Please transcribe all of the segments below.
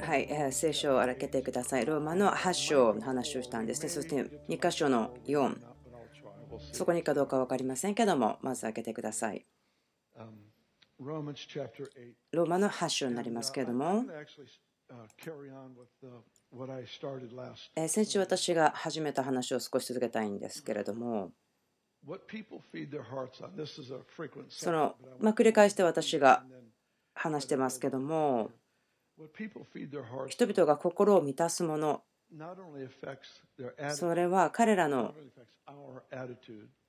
はい、えー、聖書を開けてください。ローマの8章の話をしたんですね。そして2箇所の4。そこにかどうか分かりませんけども、まず開けてください。ローマの8章になりますけれども、先週私が始めた話を少し続けたいんですけれども、その、ま、繰り返して私が話してますけども、人々が心を満たすもの、それは彼らの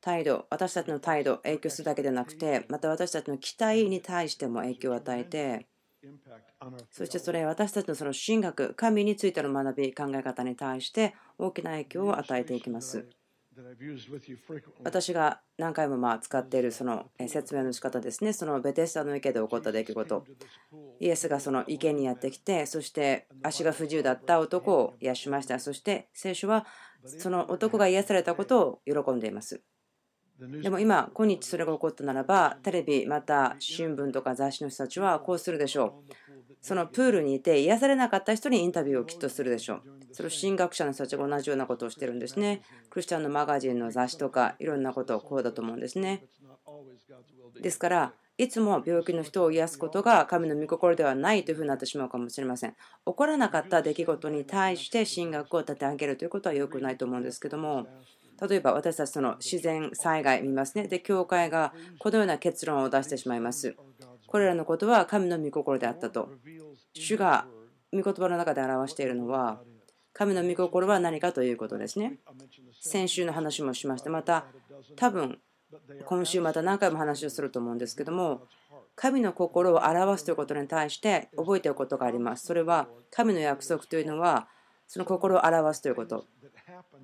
態度、私たちの態度、影響するだけでなくて、また私たちの期待に対しても影響を与えて、そしてそれ私たちのその神学、神についての学び、考え方に対して大きな影響を与えていきます。私が何回もまあ使っているその説明の仕方ですね、そのベテスタの池で起こった出来事、イエスがその池にやってきて、そして足が不自由だった男を癒しました。そして聖書はその男が癒されたことを喜んでいます。でも今、今日それが起こったならば、テレビ、また新聞とか雑誌の人たちはこうするでしょう。そのプールにいて癒されなかった人にインタビューをきっとするでしょう。それを神学者の人たちが同じようなことをしてるんですね。クリスチャンのマガジンの雑誌とかいろんなことをこうだと思うんですね。ですから、いつも病気の人を癒すことが神の御心ではないというふうになってしまうかもしれません。起こらなかった出来事に対して神学を立て上げるということは良くないと思うんですけども、例えば私たちその自然災害見ますね。で、教会がこのような結論を出してしまいます。これらのことは神の御心であったと。主が御言葉の中で表しているのは、神の御心は何かということですね。先週の話もしました。また、多分今週また何回も話をすると思うんですけども、神の心を表すということに対して覚えておくことがあります。それは神の約束というのは、その心を表すということ。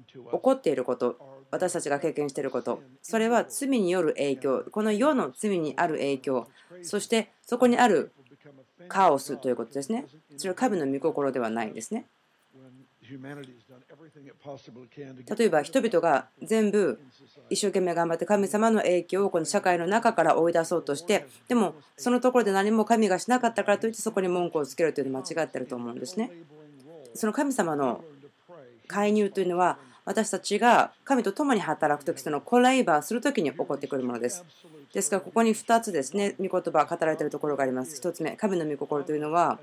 起こっていること、私たちが経験していること、それは罪による影響、この世の罪にある影響、そしてそこにあるカオスということですね。それは神の御心ではないんですね。例えば人々が全部一生懸命頑張って神様の影響をこの社会の中から追い出そうとしてでもそのところで何も神がしなかったからといってそこに文句をつけるというのは間違ってると思うんですね。その神様の介入というのは私たちが神と共に働くとき、そのコライバーするときに起こってくるものです。ですから、ここに2つですね、御言葉語られているところがあります。1つ目、神の御心というのは、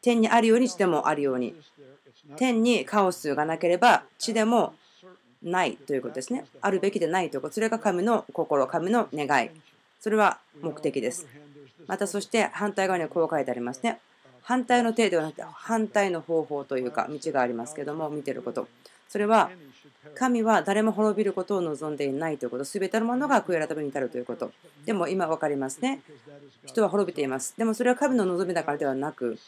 天にあるように地でもあるように。天にカオスがなければ地でもないということですね。あるべきでないということ。それが神の心、神の願い。それは目的です。またそして反対側にはこう書いてありますね。反対の手ではなくて反対の方法というか道がありますけども見てること。それは神は誰も滅びることを望んでいないということ、すべてのものが悔い改めに至るということ。でも今分かりますね。人は滅びています。でもそれは神の望みだからではなく、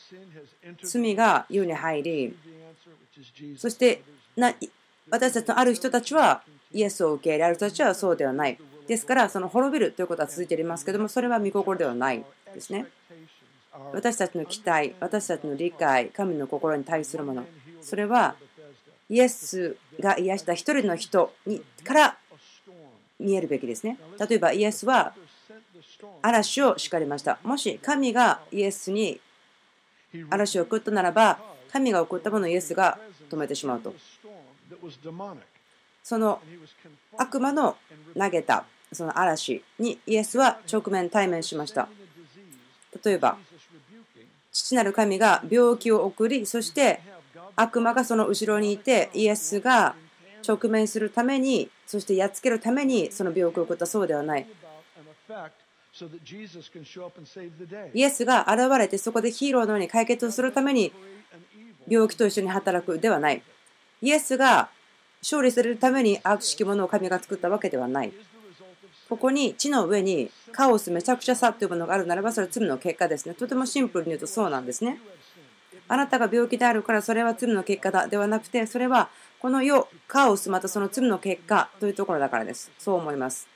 罪が世に入り、そしてな私たちのある人たちはイエスを受け入れ、ある人たちはそうではない。ですから、その滅びるということは続いていますけども、それは御心ではないですね。私たちの期待、私たちの理解、神の心に対するもの、それはイエスが癒した一人の人にから見えるべきですね。例えばイエスは嵐を叱りました。もし神がイエスに嵐を送ったならば、神が送ったものをイエスが止めてしまうと。その悪魔の投げたその嵐にイエスは直面対面しました。例えば、父なる神が病気を送り、そして悪魔がその後ろにいて、イエスが直面するために、そしてやっつけるためにその病気を起こったそうではない。イエスが現れてそこでヒーローのように解決をするために病気と一緒に働くではない。イエスが勝利するために悪しきものを神が作ったわけではない。ここに地の上にカオスめちゃくちゃさというものがあるならばそれは罪の結果ですね。とてもシンプルに言うとそうなんですね。あなたが病気であるからそれは罪の結果だではなくてそれはこの世カオスまたその罪の結果というところだからですそう思います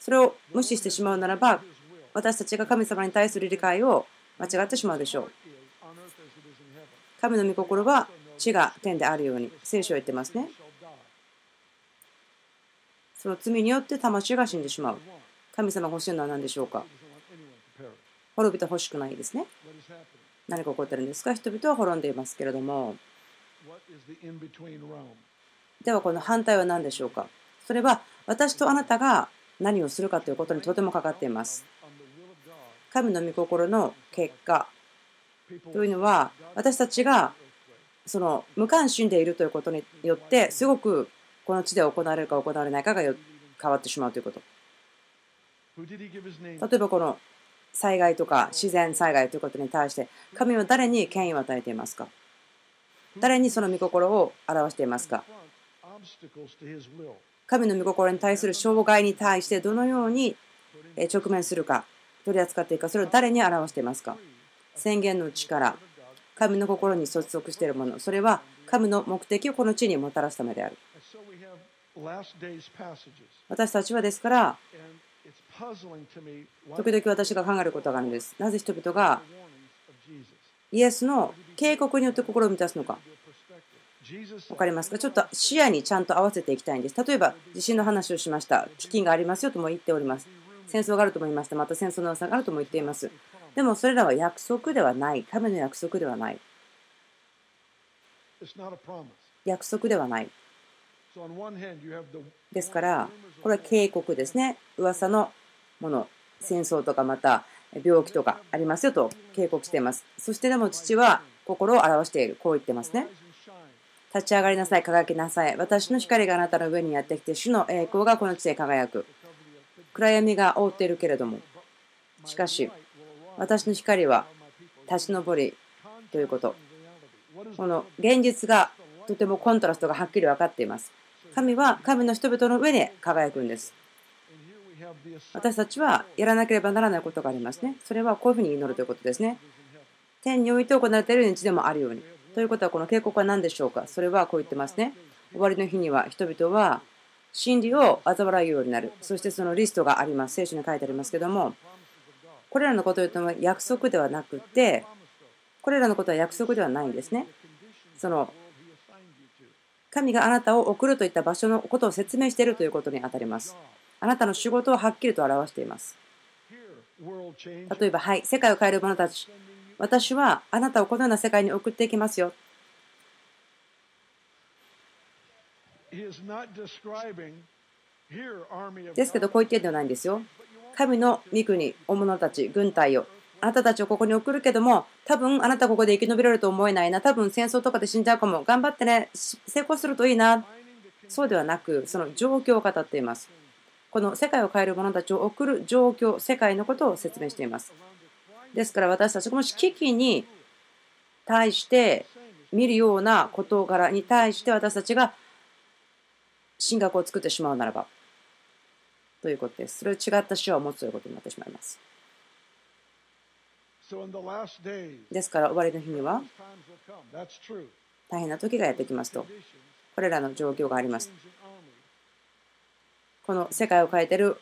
それを無視してしまうならば私たちが神様に対する理解を間違ってしまうでしょう神の御心は地が天であるように聖書を言ってますねその罪によって魂が死んでしまう。神様が欲しいのは何でしょうか？滅びてほしくないですね。何が起こってるんですか？人々は滅んでいますけれども。ではこの反対は何でしょうか？それは私とあなたが何をするかということにとてもかかっています。神の御心の結果。というのは私たちがその無関心でいるということによってすごくこの地で行われるか行われないかが変わってしまうということ。例えばこの災害とか自然災害ということに対して神は誰に権威を与えていますか？誰にその御心を表していますか？神の御心に対する障害に対してどのように直面するか取り扱っていくかそれを誰に表していますか？宣言の力。神の心に接続しているもの。それは神の目的をこの地にもたらすためである私たちはですから時々私が考えることがあるんです。なぜ人々がイエスの警告によって心を満たすのか。分かりますか？ちょっと視野にちゃんと合わせていきたいんです。例えば地震の話をしました。飢饉がありますよとも言っております。戦争があるとも言いました。また戦争の噂があるとも言っています。でもそれらは約束ではない。神の約束ではない。約束ではないですからこれは警告ですね。噂のもの戦争とかまた病気とかありますよと警告しています。そしてでも父は心を表している。こう言ってますね。立ち上がりなさい輝きなさい。私の光があなたの上にやってきて主の栄光がこの地で輝く。暗闇が覆っているけれども。しかし私の光は立ち上りということ。この現実がとてもコントラストがはっきり分かっています神は神の人々の上で輝くんです私たちはやらなければならないことがありますね。それはこういうふうに祈るということですね。天において行われているように地でもあるように。ということはこの警告は何でしょうかそれはこう言ってますね。終わりの日には人々は真理を嘲笑うようになる。そしてそのリストがあります。聖書に書いてありますけども、これらのことを言っても約束ではなくて、これらのことは約束ではないんですね。その神があなたを送るといった場所のことを説明しているということにあたります。あなたの仕事をはっきりと表しています。例えば、はい、世界を変える者たち。私はあなたをこのような世界に送っていきますよ。ですけど、こう言ってるんではないんですよ。神の御国、大物たち、軍隊を。あなたたちをここに送るけども、多分あなたここで生き延びられると思えないな。多分戦争とかで死んじゃうかも。頑張ってね、成功するといいな。そうではなく、その状況を語っています。この世界を変える者たちを送る状況、世界のことを説明しています。ですから私たちもし危機に対して見るような事柄に対して私たちが神学を作ってしまうならばということです。それを違った手話を持つということになってしまいます。ですから終わりの日には大変な時がやってきますとこれらの状況があります。この世界を変えている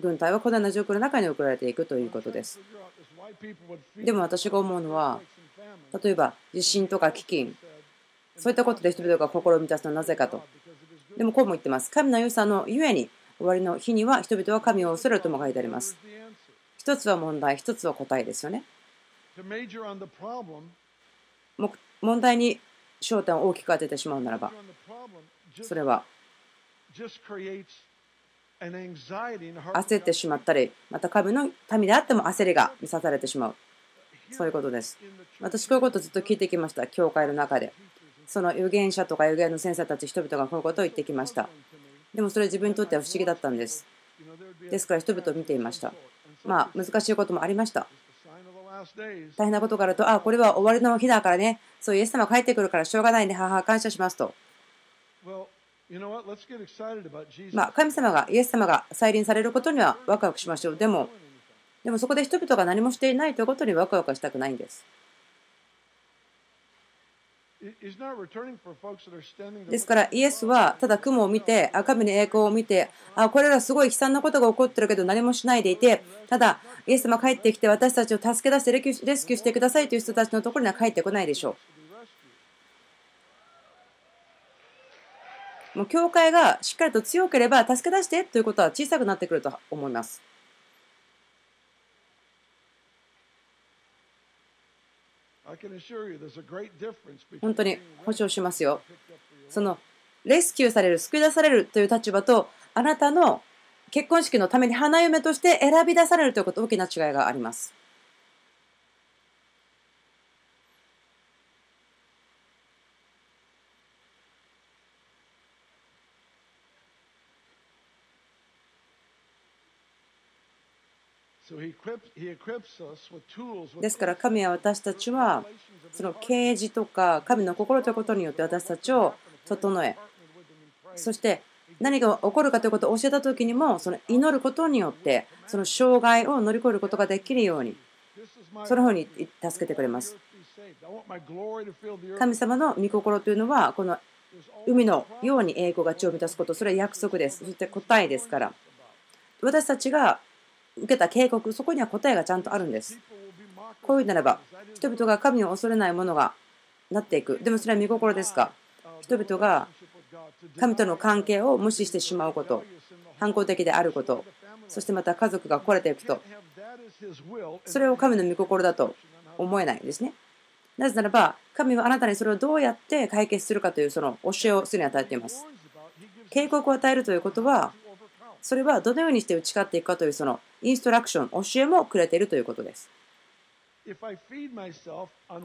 軍隊はこのような状況の中に送られていくということです。でも私が思うのは、例えば地震とか飢饉、そういったことで人々が心を満たすのはなぜかと。でもこうも言ってます。神の良さのゆえに、終わりの日には人々は神を恐れるとも書いてあります。一つは問題、一つは答えですよね。問題に焦点を大きく当ててしまうならば、それは焦ってしまったり、また神の民であっても焦りが見さされてしまう。そういうことです。私、こういうことをずっと聞いてきました、教会の中で。その預言者とか預言の先生たち、人々がこういうことを言ってきました。でもそれ自分にとっては不思議だったんです。ですから人々を見ていました。まあ、難しいこともありました。大変なことがあると、あ、これは終わりの日だからね、そうイエス様帰ってくるからしょうがないんで、母感謝しますと。まあ、神様が、イエス様が再臨されることにはワクワクしましょう。でも、でもそこで人々が何もしていないということにワクワクしたくないんです。ですからイエスはただ雲を見て、神の栄光を見て、あこれらすごい悲惨なことが起こってるけど何もしないでいて、ただイエス様帰ってきて私たちを助け出してレスキューしてくださいという人たちのところには帰ってこないでしょう。もう教会がしっかりと強ければ助け出してということは小さくなってくると思います。本当に保証しますよ。そのレスキューされる、救い出されるという立場と、あなたの結婚式のために花嫁として選び出されるということ、大きな違いがあります。ですから神は私たちはその啓示とか神の心ということによって私たちを整えそして何が起こるかということを教えた時にもその祈ることによってその障害を乗り越えることができるようにその方に助けてくれます。神様の御心というのはこの海のように栄光が地を満たすことそれは約束です。そして答えですから。私たちが受けた警告そこには答えがちゃんとあるんです。こういうならば人々が神を恐れないものがなっていく。でもそれは見心ですか？人々が神との関係を無視してしまうこと反抗的であることそしてまた家族が壊れていくとそれを神の御心だと思えないんですね。なぜならば神はあなたにそれをどうやって解決するかというその教えをすでに与えています。警告を与えるということはそれはどのようにして打ち勝っていくかというそのインストラクション、教えもくれているということです。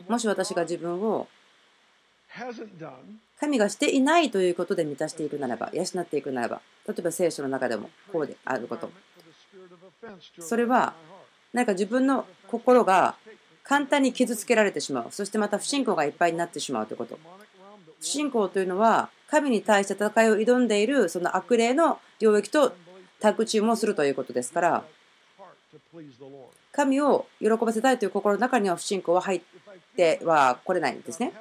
もし私が自分を神がしていないということで満たしていくならば、養っていくならば、例えば聖書の中でもこうであること。それは何か自分の心が簡単に傷つけられてしまう。そしてまた不信仰がいっぱいになってしまうということ。不信仰というのは神に対して戦いを挑んでいるその悪霊の領域とタッグチームをするということですから神を喜ばせたいという心の中には不信仰は入ってはこれないんですね。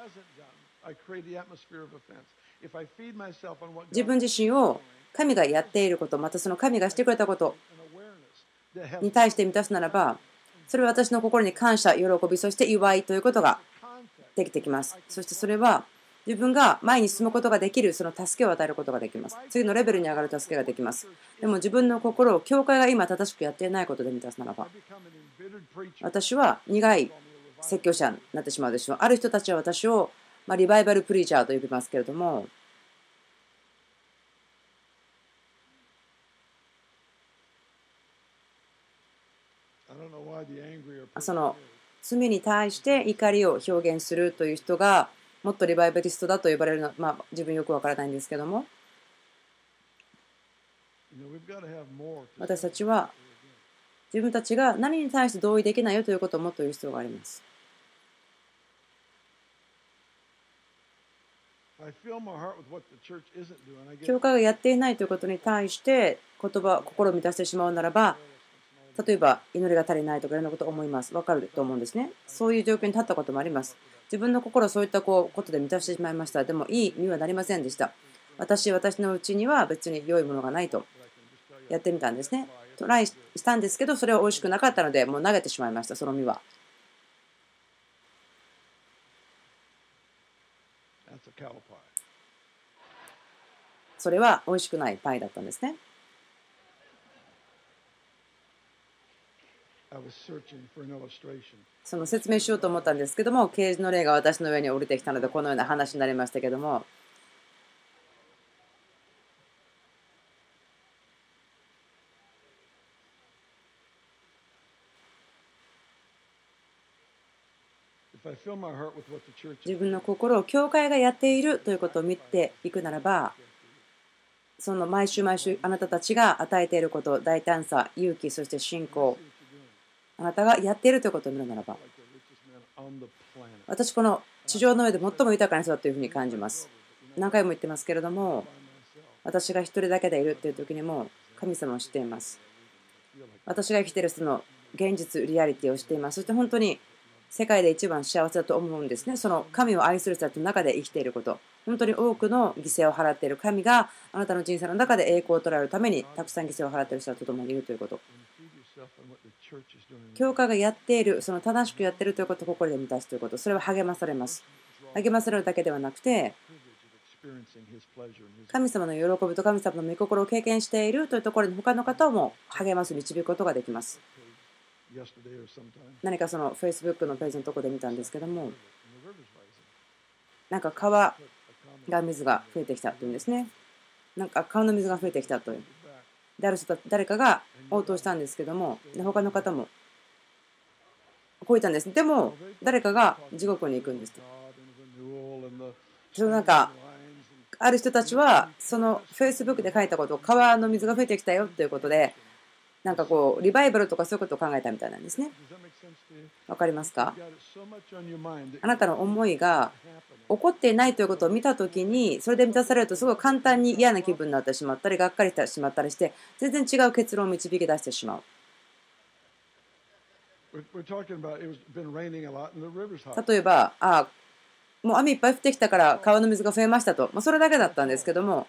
自分自身を神がやっていることまたその神がしてくれたことに対して満たすならばそれは私の心に感謝喜びそして祝いということができてきますそしてそれは自分が前に進むことができるその助けを与えることができます。次のレベルに上がる助けができます。でも自分の心を教会が今正しくやっていないことで満たすならば私は苦い説教者になってしまうでしょう。ある人たちは私を、まリバイバルプリーチャーと呼びますけれどもその罪に対して怒りを表現するという人がもっとリバイバリストだと呼ばれるのは、まあ、自分よくわからないんですけども私たちは自分たちが何に対して同意できないよということをもっと言う必要があります。教会がやっていないということに対して言葉、心を満たしてしまうならば例えば祈りが足りないとかいろんなことを思います。わかると思うんですね。そういう状況に立ったこともあります。自分の心をそういったこうことで満たしてしまいました。でもいい身はなりませんでした。私、私のうちには別に良いものがないとやってみたんですね。トライしたんですけど、それは美味しくなかったので、もう投げてしまいました、その実は。それは美味しくないパイだったんですね。その説明しようと思ったんですけども、啓示の霊が私の上に降りてきたので、このような話になりましたけども、自分の心を教会がやっているということを見ていくならば、その毎週毎週あなたたちが与えていること、大胆さ、勇気、そして信仰、あなたがやっているということを見るならば私この地上の上で最も豊かな人だというふうに感じます。何回も言ってますけれども私が一人だけでいるという時にも神様を知っています。私が生きてるその現実リアリティを知っています。そして本当に世界で一番幸せだと思うんですね。その神を愛する人たちの中で生きていること。本当に多くの犠牲を払っている神があなたの人生の中で栄光を捉えるためにたくさん犠牲を払っている人と共にいるということ。教会がやっている、その正しくやっているということを心で満たすということ、それは励まされます。励まされるだけではなくて、神様の喜びと神様の御心を経験しているというところに他の方をも励ます、導くことができます。何かその Facebook のページのとこで見たんですけどもなんか川が水が増えてきたというんですねなんか川の水が増えてきたというである人誰かが応答したんですけども他の方もこう言ったんです。でも誰かが地獄に行くんですと。そのなんかある人たちはその Facebook で書いたこと川の水が増えてきたよということでなんかこうリバイバルとかそういうことを考えたみたいなんですね。わかりますか？あなたの思いが起こっていないということを見たときにそれで満たされるとすごい簡単に嫌な気分になってしまったりがっかりしてしまったりして全然違う結論を導き出してしまう。例えばあもう雨いっぱい降ってきたから川の水が増えましたと、まあ、それだけだったんですけども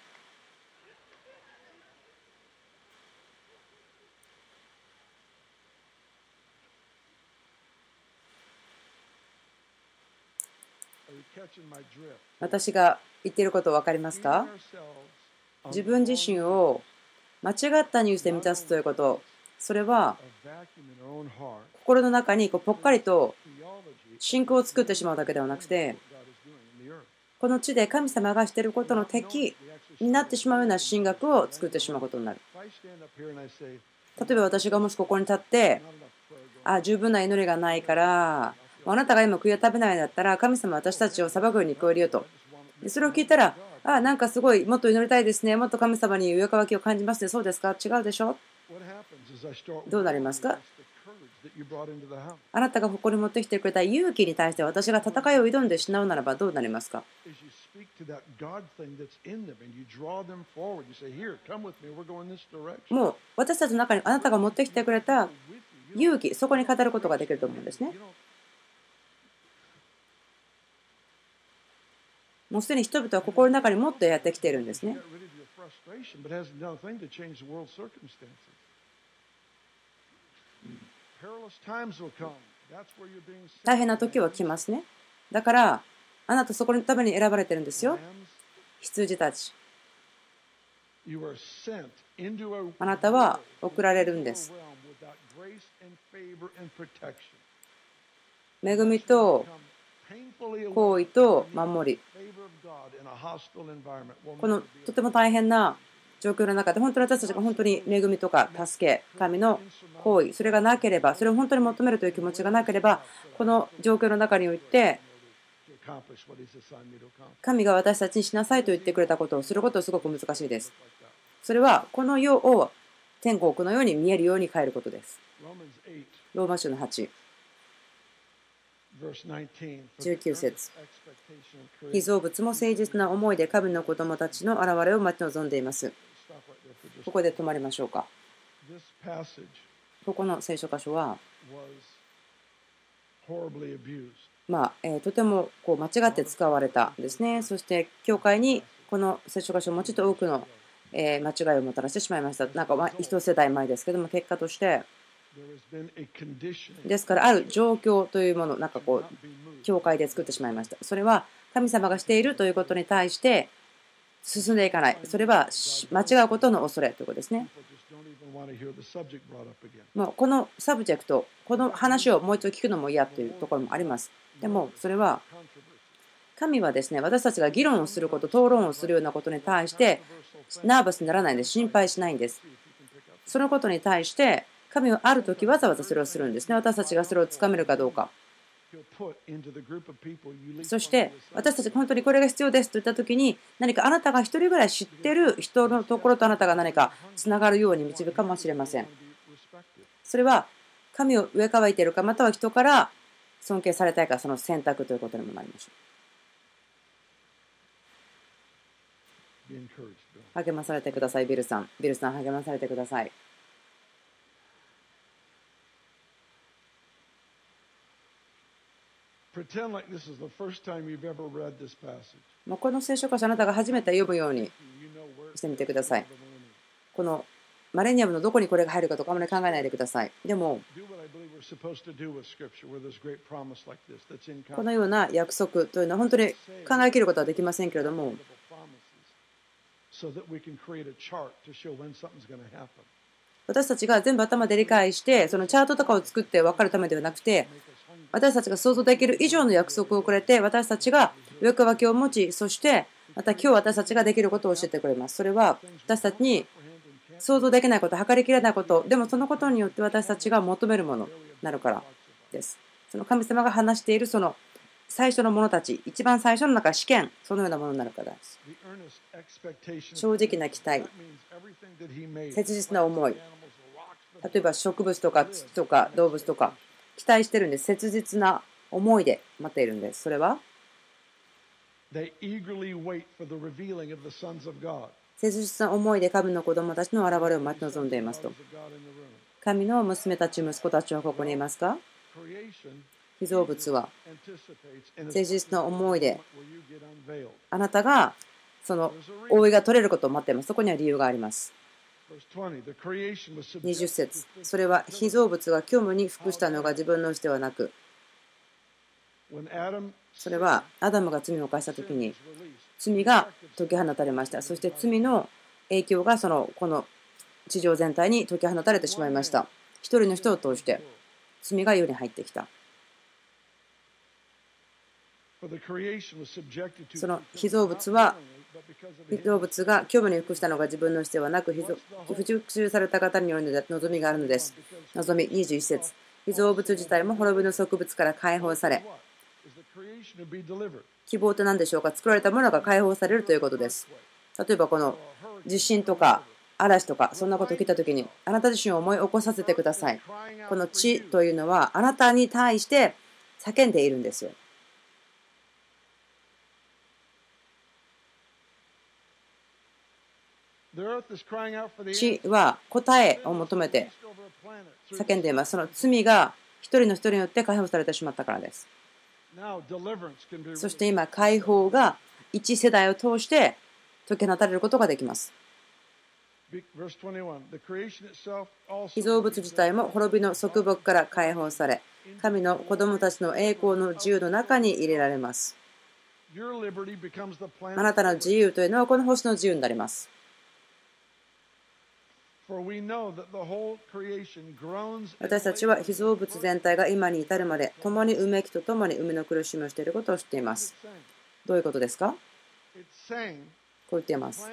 私が言っていること分かりますか？自分自身を間違ったニュースで満たすということ。それは心の中にこうぽっかりと信仰を作ってしまうだけではなくてこの地で神様がしていることの敵になってしまうような神学を作ってしまうことになる。例えば私がもしここに立ってあ十分な祈りがないからあなたが今悔いを食べないんだったら神様私たちを裁くように聞こえるよと。それを聞いたらああなんかすごいもっと祈りたいですね。もっと神様に上かきを感じますねそうですか？違うでしょ？どうなりますか？あなたがここに持ってきてくれた勇気に対して私が戦いを挑んでしまうならばどうなりますか？もう私たちの中にあなたが持ってきてくれた勇気そこに語ることができると思うんですね。もうすでに人々は心の中にもっとやってきているんですね。大変な時は来ますね。だから、あなたそこのために選ばれてるんですよ。羊たち。あなたは送られるんです。恵みと行為と守りこのとても大変な状況の中で本当に私たちが本当に恵みとか助け神の行為それがなければそれを本当に求めるという気持ちがなければこの状況の中において神が私たちにしなさいと言ってくれたことをすることはすごく難しいです。それはこの世を天国のように見えるように変えることです。ローマ書の8。19節被造物も誠実な思いで神の子供たちの現れを待ち望んでいます。ここで止まりましょうか。ここの聖書箇所は、まあえー、とてもこう間違って使われたんですね。そして、教会にこの聖書箇所もうちょっと多くの、え間違いをもたらしてしまいました。なんか一世代前ですけども、結果として、ですから、ある状況というもの、なんかこう、教会で作ってしまいました。それは神様がしているということに対して進んでいかない。それは間違うことの恐れということですね。もうこの subject、この話をもう一度聞くのも嫌というところもあります。でも、それは神はですね、私たちが議論をすること、討論をするようなことに対してナーバスにならないんです。心配しないんです。そのことに対して神はある時わざわざそれをするんですね。私たちがそれをつかめるかどうか。そして私たち本当にこれが必要ですと言った時に何かあなたが1人ぐらい知ってる人のところとあなたが何かつながるように導くかもしれません。それは神を上かいているかまたは人から尊敬されたいかその選択ということにもなりましょう。励まされてください、ビルさん。ビルさん、励まされてください。もうこの聖書箇所あなたが初めて読むようにしてみてください。このマレニアムのどこにこれが入るかとかあまり考えないでください。でも、このような約束というのは本当に考えきることはできませんけれども、私たちが全部頭で理解してそのチャートとかを作って分かるためではなくて私たちが想像できる以上の約束をくれて私たちが欲分けを持ちそしてまた今日私たちができることを教えてくれます。それは私たちに想像できないこと測りきれないこと。でもそのことによって私たちが求めるものになるからです。その神様が話しているその最初の者たち一番最初の中試験そのようなものになるからです。正直な期待。切実な思い。例えば植物とか土とか動物とか期待してるんです。切実な思いで待っているんです。それは？切実な思いで神の子供たちの現れを待ち望んでいますと。神の娘たち息子たちはここにいますか？被造物は。誠実な思いであなたがその覆いが取れることを待っています。そこには理由があります。20節。それは被造物が虚無に服したのが自分のうちではなく。それはアダムが罪を犯した時に罪が解き放たれました。そして罪の影響がそのこの地上全体に解き放たれてしまいました。一人の人を通して罪が世に入ってきた。その被造物は被造物が虚無に服したのが自分のしてはなく不熟された方によるので望みがあるのです。望み21節。被造物自体も滅びの植物から解放され希望って何でしょうか？作られたものが解放されるということです。例えばこの地震とか嵐とかそんなことを聞いた時にあなた自身を思い起こさせてください。この地というのはあなたに対して叫んでいるんですよ。地は答えを求めて叫んでいます。その罪が一人の人によって解放されてしまったからです。そして今、解放が一世代を通して解き放たれることができます。被造物自体も滅びの束縛から解放され、神の子供たちの栄光の自由の中に入れられます。あなたの自由というのはこの星の自由になります。私たちは被造物全体が今に至るまで共にうめきと共に生みの苦しみをしていることを知っています。どういうことですか？こう言っています。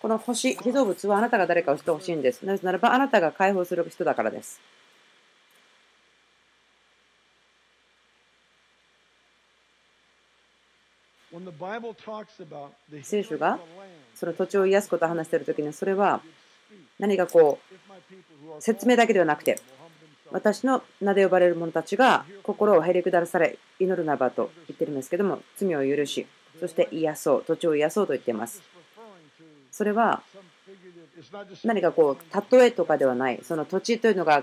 この星、被造物はあなたが誰かをしてほしいんです。なぜならばあなたが解放する人だからです。聖書がその土地を癒すことを話している時にそれは何かこう説明だけではなくて私の名で呼ばれる者たちが心をへりくだされ祈るなばと言ってるんですけども罪を許しそして癒そう土地を癒そうと言っています。それは何かこう例えとかではないその土地というのが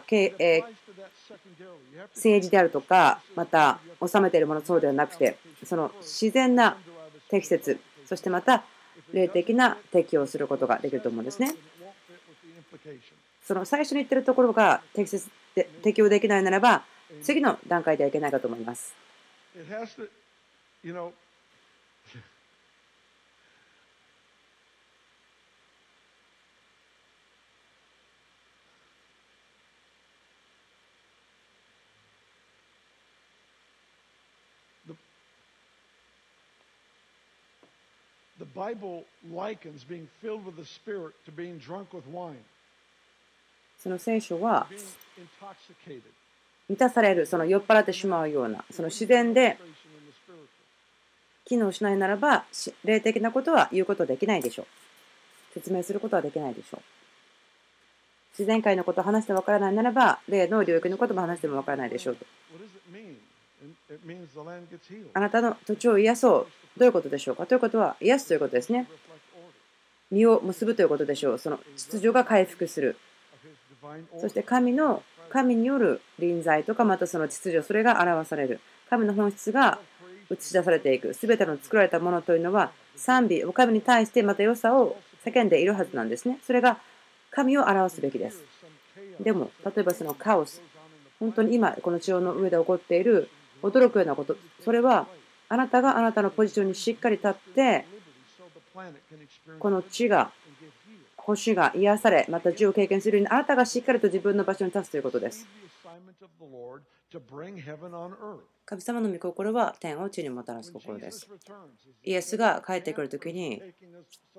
政治であるとかまた治めているものそうではなくてその自然な適切そしてまた霊的な適用することができると思うんですね。その最初に言ってるところが適切で適用できないならば次の段階ではいけないかと思います。その聖書は満たされる、その酔っ払ってしまうような、その自然で機能しないならば、霊的なことは言うことできないでしょう。説明することはできないでしょう。自然界のことを話してわからないならば、霊の領域のことも話してもわからないでしょうと。あなたの土地を癒そう。どういうことでしょうか？ということは、癒すということですね。身を結ぶということでしょう。その秩序が回復する。そして神の、神による臨在とか、またその秩序、それが表される。神の本質が映し出されていく。すべての作られたものというのは、賛美、お神に対してまた良さを叫んでいるはずなんですね。それが神を表すべきです。でも、例えばそのカオス、本当に今、この地上の上で起こっている驚くようなこと、それはあなたがあなたのポジションにしっかり立って、この地が星が癒され、また地を経験するように、あなたがしっかりと自分の場所に立つということです。神様の御心は天を地にもたらす心です。イエスが帰ってくるときに、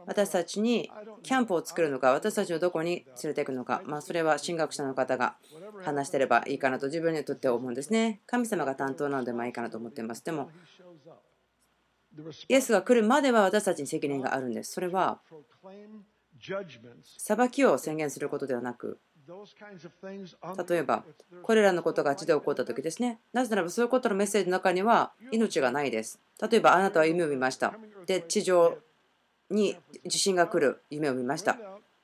私たちにキャンプを作るのか、私たちをどこに連れていくのか、まあ、それは神学者の方が話してればいいかなと自分にとって思うんですね。神様が担当なのでまあいいかなと思っています。でも、イエスが来るまでは私たちに責任があるんです。それは裁きを宣言することではなく、例えば、これらのことが地で起こった時ですね。なぜならば、そういうことのメッセージの中には命がないです。例えば、あなたは夢を見ました。で、地上に地震が来る夢を見ました。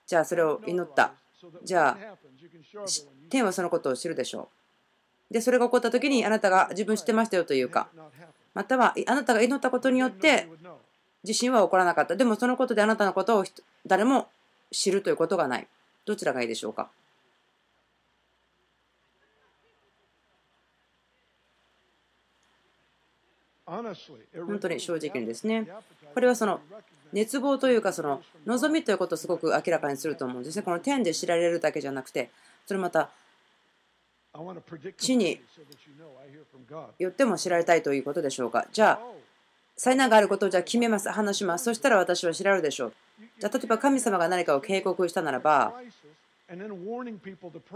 じゃあ、それを祈った。じゃあ、天はそのことを知るでしょう。で、それが起こった時に、あなたが自分知ってましたよというか、または、あなたが祈ったことによって、地震は起こらなかった。でも、そのことであなたのことを誰も知るということがない。どちらがいいでしょうか？本当に正直にですね、これはその熱望というか、その望みということをすごく明らかにすると思うんですね。この天で知られるだけじゃなくて、それまた地によっても知られたいということでしょうか。じゃあ、災難があることをじゃあ決めます、話します。そしたら私は知られるでしょう。じゃあ、例えば神様が何かを警告したならば、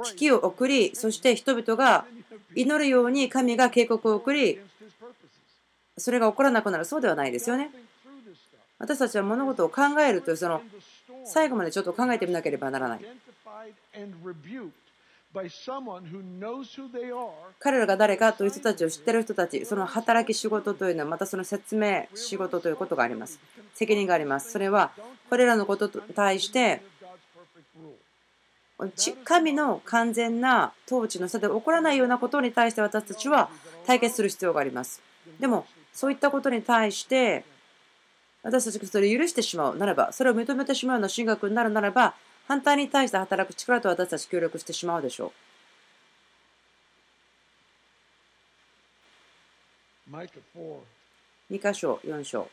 危機を送り、そして人々が祈るように神が警告を送り、それが起こらなくなるそうではないですよね。私たちは物事を考えるというその最後までちょっと考えてみなければならない。彼らが誰かという人たちを知っている人たち、その働き仕事というのはまたその説明仕事ということがあります。責任があります。それはこれらのことに対して神の完全な統治の下で起こらないようなことに対して私たちは対決する必要があります。でもそういったことに対して私たちがそれを許してしまうならばそれを認めてしまうような神学になるならば反対に対して働く力と私たち協力してしまうでしょう。2箇所、4章。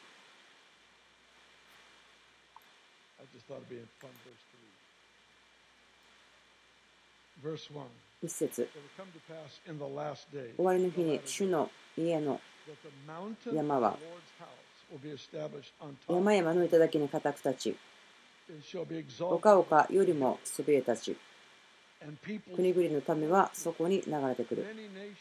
一節終わりの日に主の家の山は山々の頂に固く立ち丘々よりもそびえ立ち。国々の民はそこに流れてくる。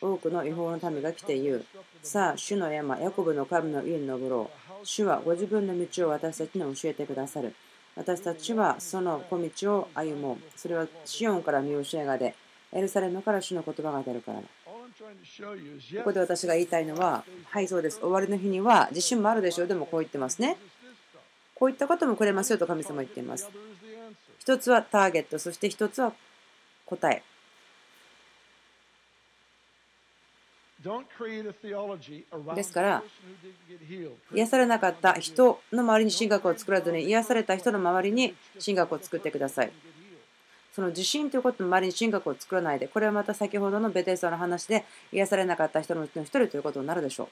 多くの違法の民が来て言う。さあ主の山ヤコブの神の家に登ろう。主はご自分の道を私たちに教えてくださる私たちはその小道を歩もう。それはシオンから見教えが出エルサレムから主の言葉が出るからだここで私が言いたいのは、はい、そうです。終わりの日には地震もあるでしょう。でもこう言ってますね。こういったこともくれますよと神様は言っています。一つはターゲット、そして一つは答え。ですから、癒されなかった人の周りに神学を作らずに、癒された人の周りに神学を作ってください。その自信ということの周りに神学を作らないで、これはまた先ほどのベテスタの話で癒されなかった人のうちの一人ということになるでしょう。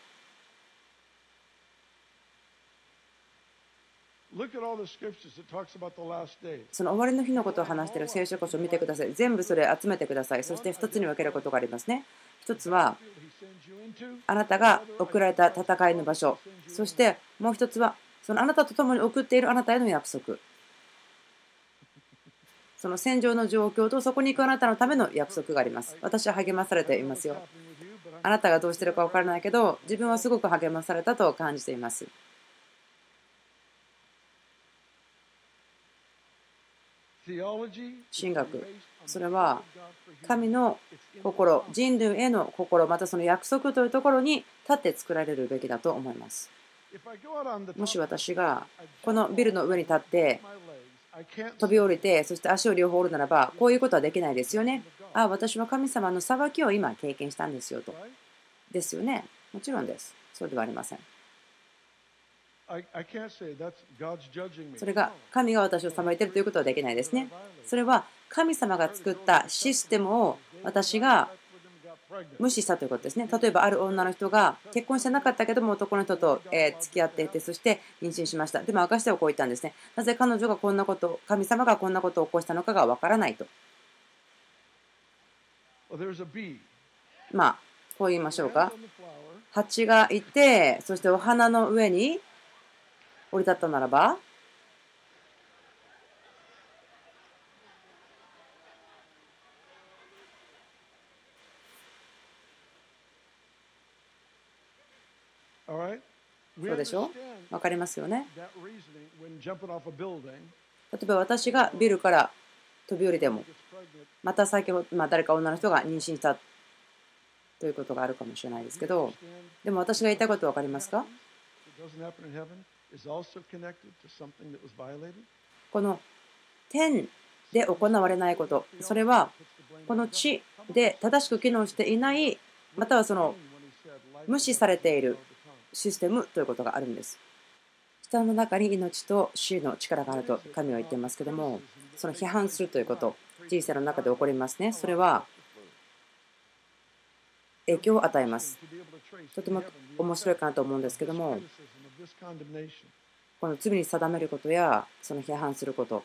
その終わりの日のことを話している聖書こそ見てください。全部それ集めてください。そして2つに分けることがありますね。1つは、あなたが送られた戦いの場所。そしてもう1つは、そのあなたと共に送っているあなたへの約束。その戦場の状況とそこに行くあなたのための約束があります。私は励まされていますよ。あなたがどうしてるか分からないけど、自分はすごく励まされたと感じています。神学、それは神の心、人類への心、またその約束というところに立って作られるべきだと思います。もし私がこのビルの上に立って飛び降りて、そして足を両方折るならば、こういうことはできないですよね。ああ、私は神様の裁きを今経験したんですよと。ですよね。もちろんです。そうではありません。それが神が私を裁いているということはできないですね。それは神様が作ったシステムを私が無視したということですね。例えばある女の人が結婚してなかったけども男の人と付き合っていてそして妊娠しました。でも証してはこう言ったんですね。なぜ彼女がこんなこと、神様がこんなことを起こしたのかがわからないと。まあ、こう言いましょうか。蜂がいて、そしてお花の上に降り立ったならば、そうでしょ？わかりますよね？例えば私がビルから飛び降りても、また先ほど、まあ、誰か女の人が妊娠したということがあるかもしれないですけど、でも私が言いたいこと分かりますか？この天で行われないこと、それはこの地で正しく機能していない、またはその無視されているシステムということがあるんです。人の中に命と死の力があると神は言っていますけども、その批判するということ、人生の中で起こりますね。それは影響を与えます。とても面白いかなと思うんですけども、この罪に定めることや、その批判すること、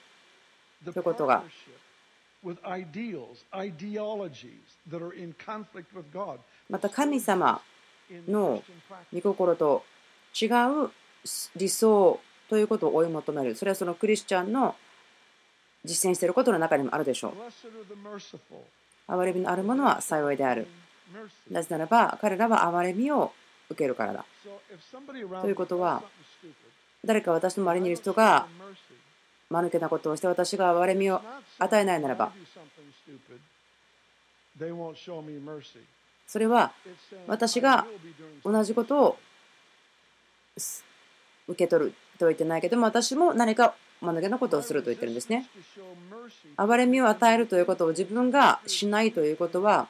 ということが、また神様の御心と違う理想ということを追い求める。それはそのクリスチャンの実践していることの中にもあるでしょう。憐れみのあるものは幸いである。なぜならば彼らは憐れみを受けるからだ。ということは誰か私の周りにいる人が間抜けなことをして私が憐れみを与えないならばそれは私が同じことを受け取るとは言ってないけども私も何か間抜けなことをすると言ってるんですね。憐れみを与えるということを自分がしないということは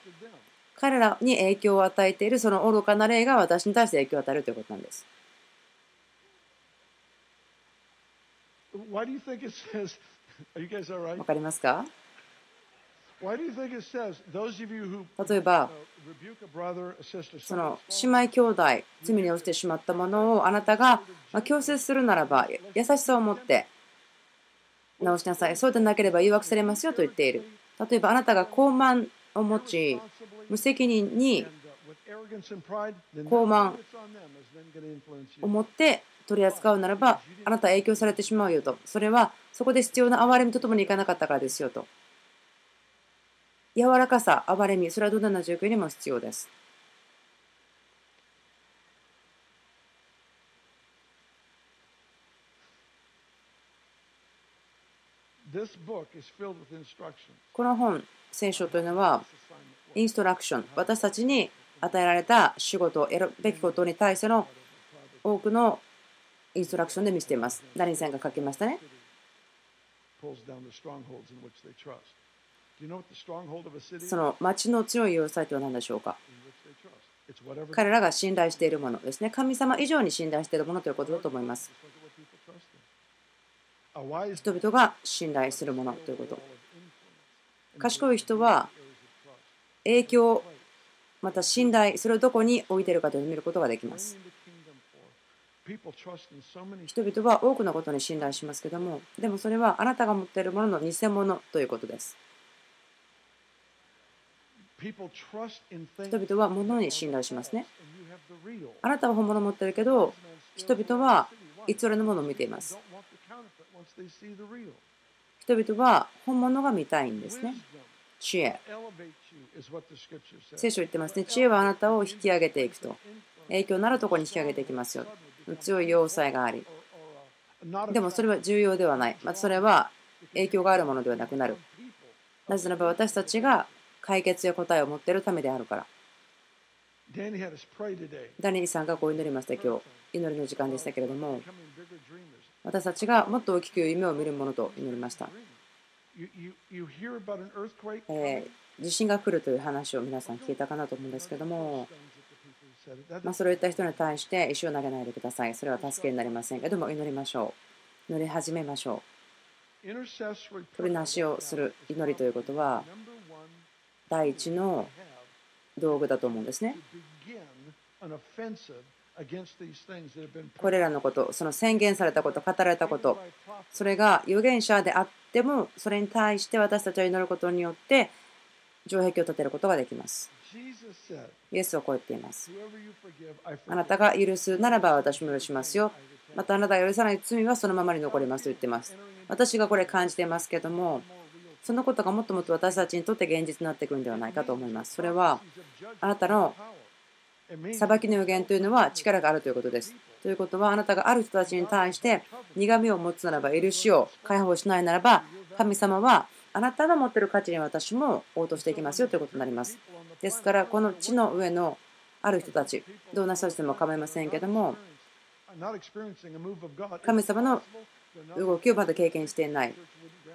彼らに影響を与えているその愚かな霊が私に対して影響を与えるということなんです。わかりますか？例えば、その姉妹兄弟、罪に落ちてしまったものをあなたが強制するならば、優しさを持って直しなさい。そうでなければ誘惑されますよと言っている。例えば、あなたが傲慢を持ち、無責任に傲慢を持って取り扱うならば、あなたは影響されてしまうよと。それはそこで必要な憐れみとともにいかなかったからですよと。柔らかさ、憐れみ、それはどんな状況にも必要です。この本、聖書というのは、インストラクション、私たちに与えられた仕事、やるべきことに対しての多くのインストラクションで見せています。ダニーさんが書きましたね。その町の強い要塞とは何でしょうか？彼らが信頼しているものですね。神様以上に信頼しているものということだと思います。人々が信頼するものということ。賢い人は影響、また信頼、それをどこに置いているかというのを見ることができます。人々は多くのことに信頼しますけども、でもそれはあなたが持っているものの偽物ということです。人々は物に信頼しますね。あなたは本物を持ってるけど、人々は偽りのものを見ています。人々は本物が見たいんですね。知恵。聖書言ってますね。知恵はあなたを引き上げていくと。影響のあるところに引き上げていきますよ。強い要塞があり。でもそれは重要ではない。またそれは影響があるものではなくなる。なぜならば私たちが解決や答えを持っているためであるから。ダニエルさんがこう祈りました今日。祈りの時間でしたけれども、私たちがもっと大きく夢を見るものと祈りました。えー、地震が来るという話を皆さん聞いたかなと思うんですけども、まあ、それを言った人に対して石を投げないでください。それは助けになりませんけども、祈りましょう。祈り始めましょう。取りなしをする祈りということは、第一の道具だと思うんですね。これらのこと、その宣言されたこと、語られたこと、それが預言者であっても、それに対して私たちは祈ることによって、城壁を立てることができます。イエスはこう言っています。あなたが許すならば私も許しますよ。またあなたが許さない罪はそのままに残りますと言っています。私がこれ感じていますけども、そのことがもっともっと私たちにとって現実になっていくんではないかと思います。それはあなたの裁きの予言というのは力があるということです。ということはあなたがある人たちに対して苦みを持つならば許しを解放しないならば神様はあなたの持っている価値に私も応答していきますよということになります。ですからこの地の上のある人たちどんな人たちでも構いませんけども神様の動きをまだ経験していない。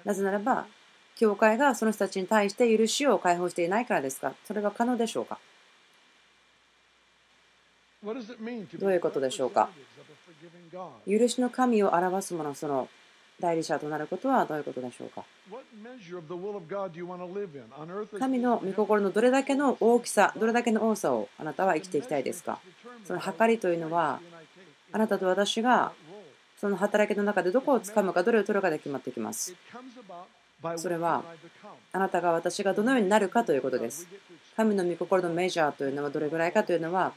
なぜならば教会がその人たちに対して許しを解放していないからですか？それが可能でしょうか？どういうことでしょうか？許しの神を表すもの、その代理者となることはどういうことでしょうか？神の御心のどれだけの大きさ、どれだけの多さをあなたは生きていきたいですか？その計りというのは、あなたと私がその働きの中でどこをつかむか、どれを取るかで決まってきます。それはあなたが私がどのようになるかということです。神の御心のメジャーというのはどれぐらいかというのは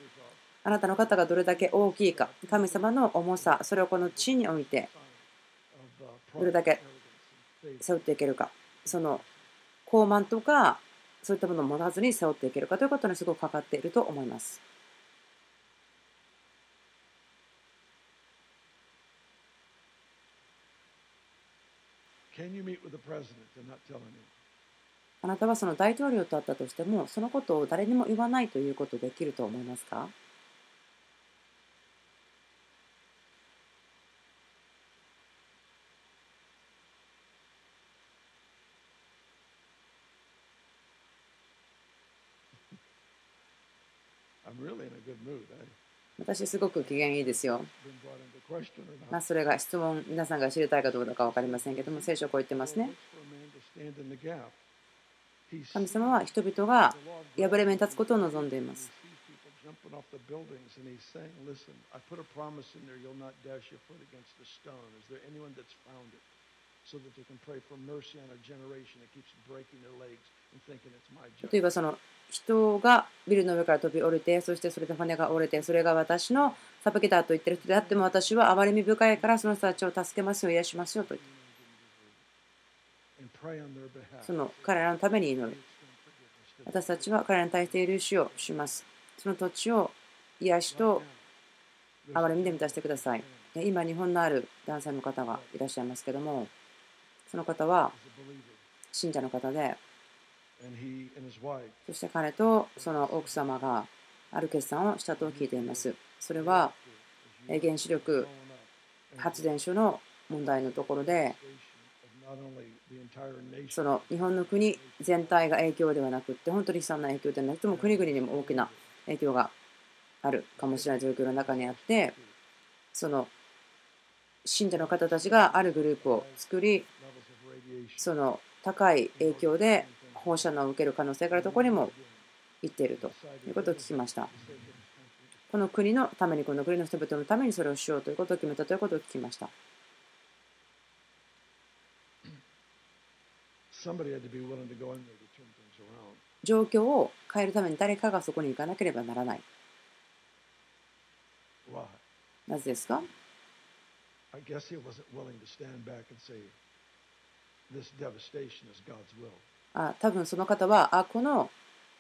あなたの方がどれだけ大きいか神様の重さそれをこの地においてどれだけ背負っていけるかその高慢とかそういったものを持たずに背負っていけるかということにすごくかかっていると思います。あなたはその大統領と会ったとしても、そのことを誰にも言わないということできると思いますか？私、すごく機嫌いいですよ。まあ、それが質問、皆さんが知りたいかどうか分かりませんけども、聖書はこう言ってますね。神様は人々が破れ目に立つことを望んでいます。例えばその人がビルの上から飛び降りてそしてそれで骨が折れてそれが私の裁きだと言ってる人であっても私は憐れみ深いからその人たちを助けますよ癒しますよとその彼らのために祈る私たちは彼らに対して許しをしますその土地を癒しと憐れみで満たしてください今日本のある男性の方がいらっしゃいますけどもその方は信者の方でそして彼とその奥様がある決算をしたと聞いています。それは原子力発電所の問題のところでその日本の国全体が影響ではなくって本当に悲惨な影響でなくても国々にも大きな影響があるかもしれない状況の中にあってその信者の方たちがあるグループを作りその高い影響で放射能を受ける可能性があるところにも行っているということを聞きました。この国のために、この国の人々のためにそれをしようということを決めたということを聞きました。状況を変えるために誰かがそこに行かなければならない。なぜですか？あ多分その方はあこの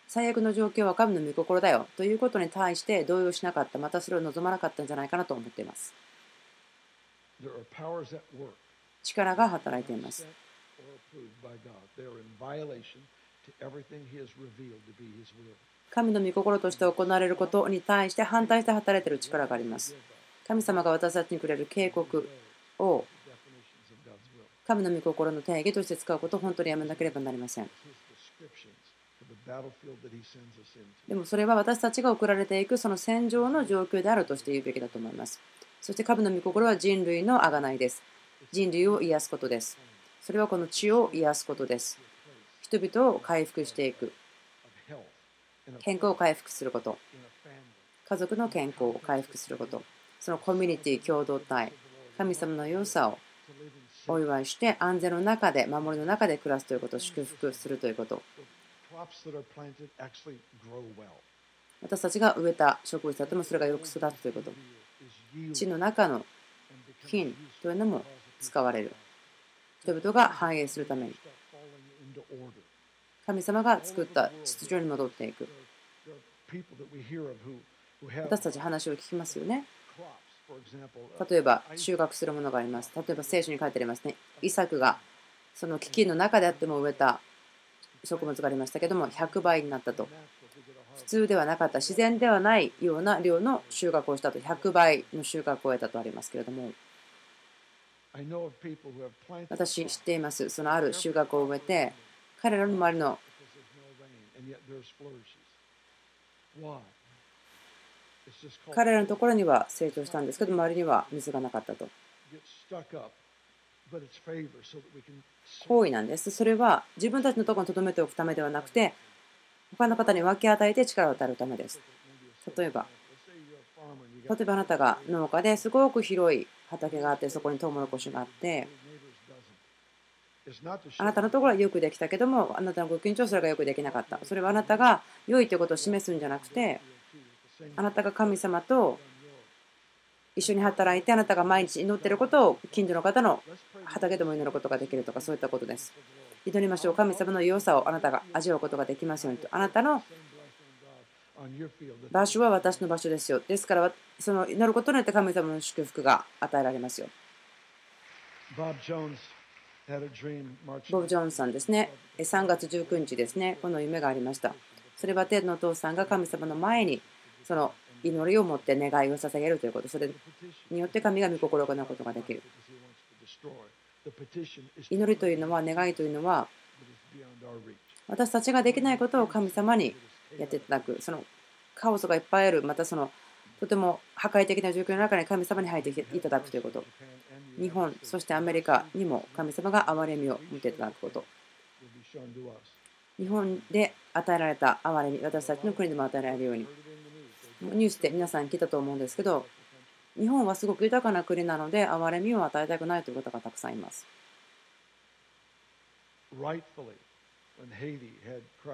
最悪の状況は神の御心だよ。ということに対して動揺しなかった。またそれを望まなかったんじゃないかなと思っています。力が働いています。神の御心として行われることに対して反対して働いている力があります。神様が私たちにくれる警告を神の御心の定義として使うことを本当にやめなければなりません。でもそれは私たちが送られていくその戦場の状況であるとして言うべきだと思います。そして神の御心は人類の贖いです。人類を癒すことです。それはこの血を癒すことです。人々を回復していく。健康を回復すること家族の健康を回復することそのコミュニティ共同体神様の良さをお祝いして安全の中で守りの中で暮らすということを祝福するということ。私たちが植えた植物だってもそれがよく育つということ。地の中の菌というのも使われる。人々が繁栄するために。神様が作った秩序に戻っていく。私たち話を聞きますよね。例えば収穫するものがあります。例えば聖書に書いてありますね。イサクがその飢饉の中であっても植えた植物がありましたけども100倍になったと。普通ではなかった自然ではないような量の収穫をしたと。100倍の収穫を得たとありますけれども。私知っています。そのある収穫を植えて彼らの周りの彼らのところには成長したんですけど周りには水がなかったと。行為なんです。それは自分たちのところに留めておくためではなくて他の方に分け与えて力を与えるためです。例えば例えばあなたが農家ですごく広い畑があってそこにトウモロコシがあってあなたのところはよくできたけどもあなたのご近所はそれがよくできなかった。それはあなたが良いということを示すんじゃなくてあなたが神様と一緒に働いてあなたが毎日祈っていることを近所の方の畑でも祈ることができるとかそういったことです。祈りましょう。神様の良さをあなたが味わうことができますようにと。あなたの場所は私の場所ですよ。ですからその祈ることによって神様の祝福が与えられますよ。ボブ・ジョーンさんですね。3月19日ですね。この夢がありました。それは天のお父さんが神様の前にその祈りを持って願いを捧げるということ。それによって神が御心を行うことができる。祈りというのは願いというのは私たちができないことを神様にやっていただく。そのカオスがいっぱいある。またそのとても破壊的な状況の中に神様に入っていただくということ。日本そしてアメリカにも神様が憐れみを見ていただくこと。日本で与えられた憐れみ私たちの国でも与えられるように。ニュースで皆さん聞いたと思うんですけど日本はすごく豊かな国なので憐れみを与えたくないという方がたくさんいます。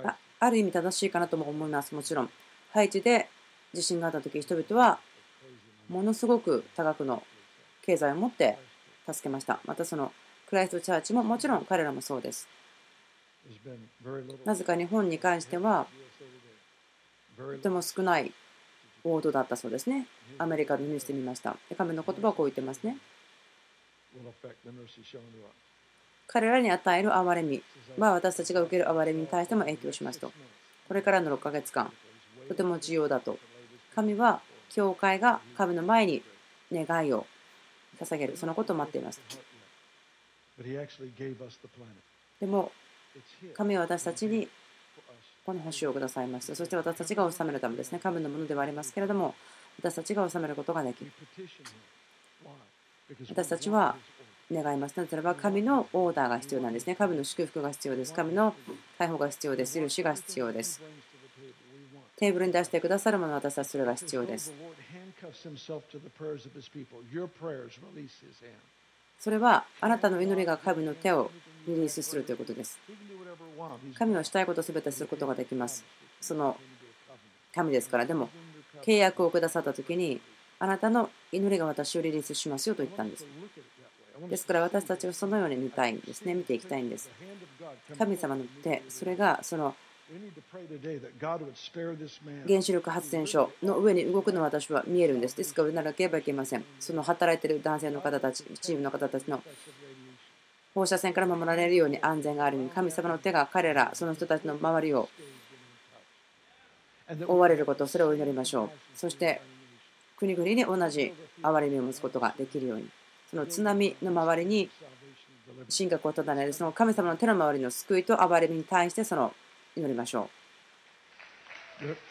あある意味正しいかなとも思います。もちろん。ハイチで地震があった時人々はものすごく多額の経済を持って助けました。またそのクライストチャーチももちろん彼らもそうです。なぜか日本に関してはとても少ない報道だったそうですね。アメリカのニュースで見ました。神の言葉をこう言ってますね。彼らに与える憐れみは私たちが受ける憐れみに対しても影響しますと。これからの6ヶ月間、とても重要だと。神は、教会が神の前に願いを捧げる、そのことを待っています。でも、神は私たちにこの星をくださいました。そして私たちが治めるためですね。神のものではありますけれども、私たちが治めることができる。私たちは願います。なぜならば、神のオーダーが必要なんですね。神の祝福が必要です。神の解放が必要です。許しが必要です。テーブルに出してくださるもの私はそれが必要です。それはあなたの祈りが神の手をリリースするということです。神はしたいことすべてすることができます。その神ですから、でも契約をくださったときに、あなたの祈りが私をリリースしますよと言ったんです。ですから私たちはそのように見たいんですね、見ていきたいんです。神様の手、それがその原子力発電所の上に動くの私は見えるんです。ですから、ならければいけません。その働いている男性の方たち、チームの方たちの放射線から守られるように安全があるように、神様の手が彼ら、その人たちの周りを覆われること、それを祈りましょう。そして、国々に同じ憐れみを持つことができるように、その津波の周りに神学をただねる、その神様の手の周りの救いと憐れみに対してその祈りましょう。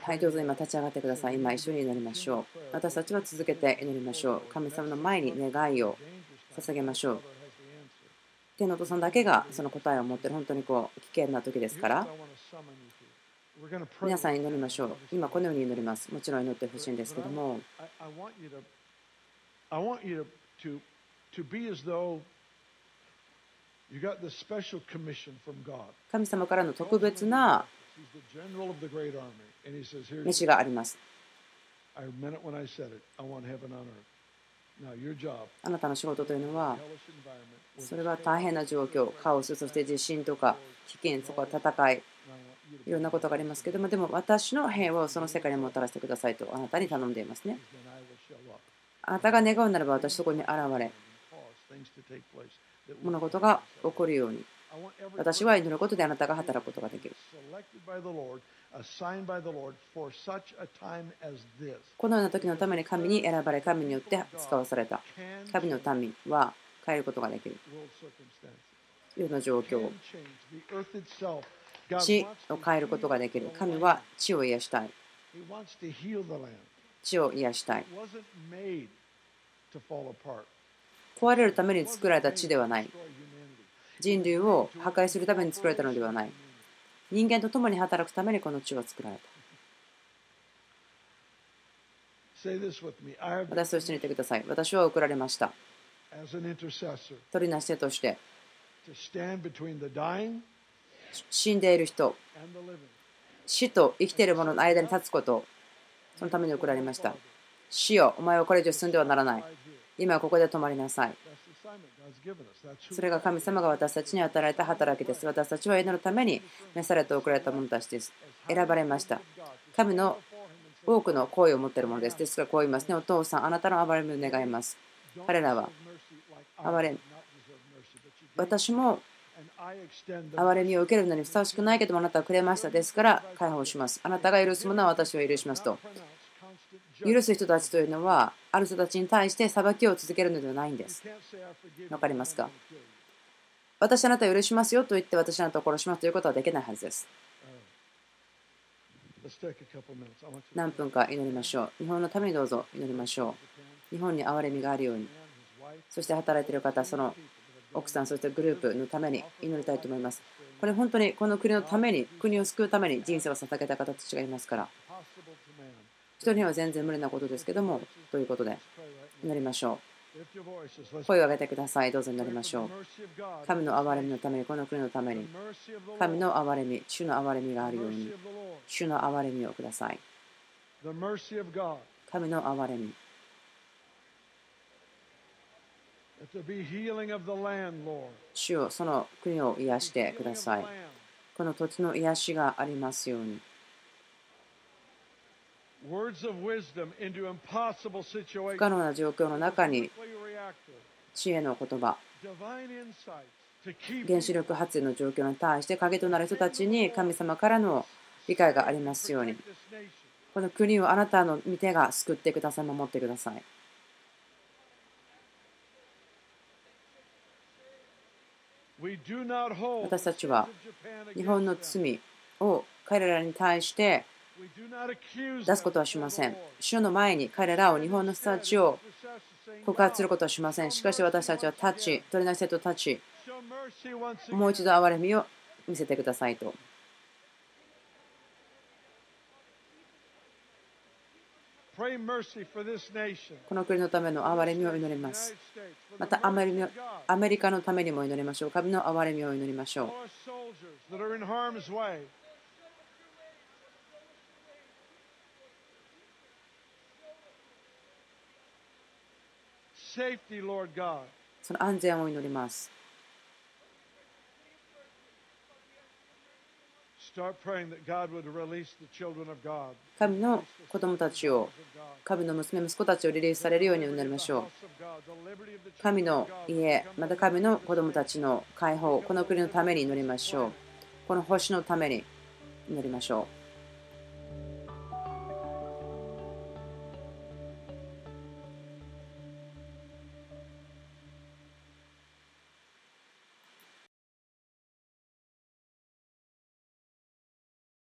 はい、どうぞ今立ち上がってください。今一緒に祈りましょう。私たちは続けて祈りましょう。神様の前に願いを捧げましょう。天のお父さんだけがその答えを持ってる本当にこう危険な時ですから皆さん祈りましょう今このように祈りますもちろん祈ってほしいんですけども神様からの特別な飯があります。あなたの仕事というのは、それは大変な状況、カオス、そして地震とか危険、そこは戦い、いろんなことがありますけども、でも私の平和をその世界にもたらしてくださいとあなたに頼んでいますね。あなたが願うならば私そこに現れ、物事が起こるように私は祈ることであなたが働くことができる。このような時のために神に選ばれ、神によって使わされた。神の民は変えることができる。世の状況。地を変えることができる。神は地を癒したい。地を癒したい。壊れるために作られた地ではない。人類を破壊するために作られたのではない。人間と共に働くためにこの地は作られた。私と一緒に言ってください。私は送られました。取りなし手として、死んでいる人、死と生きている者の間に立つこと、そのために送られました。死よ、お前はこれ以上進んではならない。今ここで止まりなさい。それが神様が私たちに与えた働きです。私たちは祈るために召されて送られた者たちです。選ばれました。神の多くの行為を持っているものです。ですからこう言いますね。お父さん、あなたの憐れみを願います。彼らは憐れ私も憐れみを受けるのにふさわしくないけどもあなたはくれました。ですから解放します。あなたが許すものは私は許しますと。許す人たちというのは、ある人たちに対して裁きを続けるのではないんです。わかりますか？私あなたを許しますよと言って私あなたを殺しますということはできないはずです。何分か祈りましょう。日本のためにどうぞ祈りましょう。日本に憐れみがあるように。そして働いている方、その奥さん、そしてグループのために祈りたいと思います。これ本当にこの国のために、国を救うために人生を捧げた方たちがいますから。人には全然無理なことですけども、ということで、祈りましょう。声を上げてください。どうぞ祈りましょう。神の憐れみのために、この国のために、神の憐れみ、主の憐れみがあるように、主の憐れみをください。神の憐れみ。主をその国を癒してください。この土地の癒しがありますように。不可能な状況の中に知恵の言葉原子力発電の状況に対して影となる人たちに神様からの理解がありますように。この国をあなたの御手が救ってください。守ってください私たちは日本の罪を彼らに対して出すことはしません。主の前に彼らを日本の人たちを告発することはしません。しかし私たちは立ち、取りなし手と立ち、もう一度憐れみを見せてくださいと。この国のための憐れみを祈ります。またアメリアメリカのためにも祈りましょう。神の憐れみを祈りましょう。その安全を祈ります。神の子供たちを、神の娘、息子たちをリリースされるように祈りましょう。神の家、また神の子供たちの解放、この国のために祈りましょう。この星のために祈りましょう。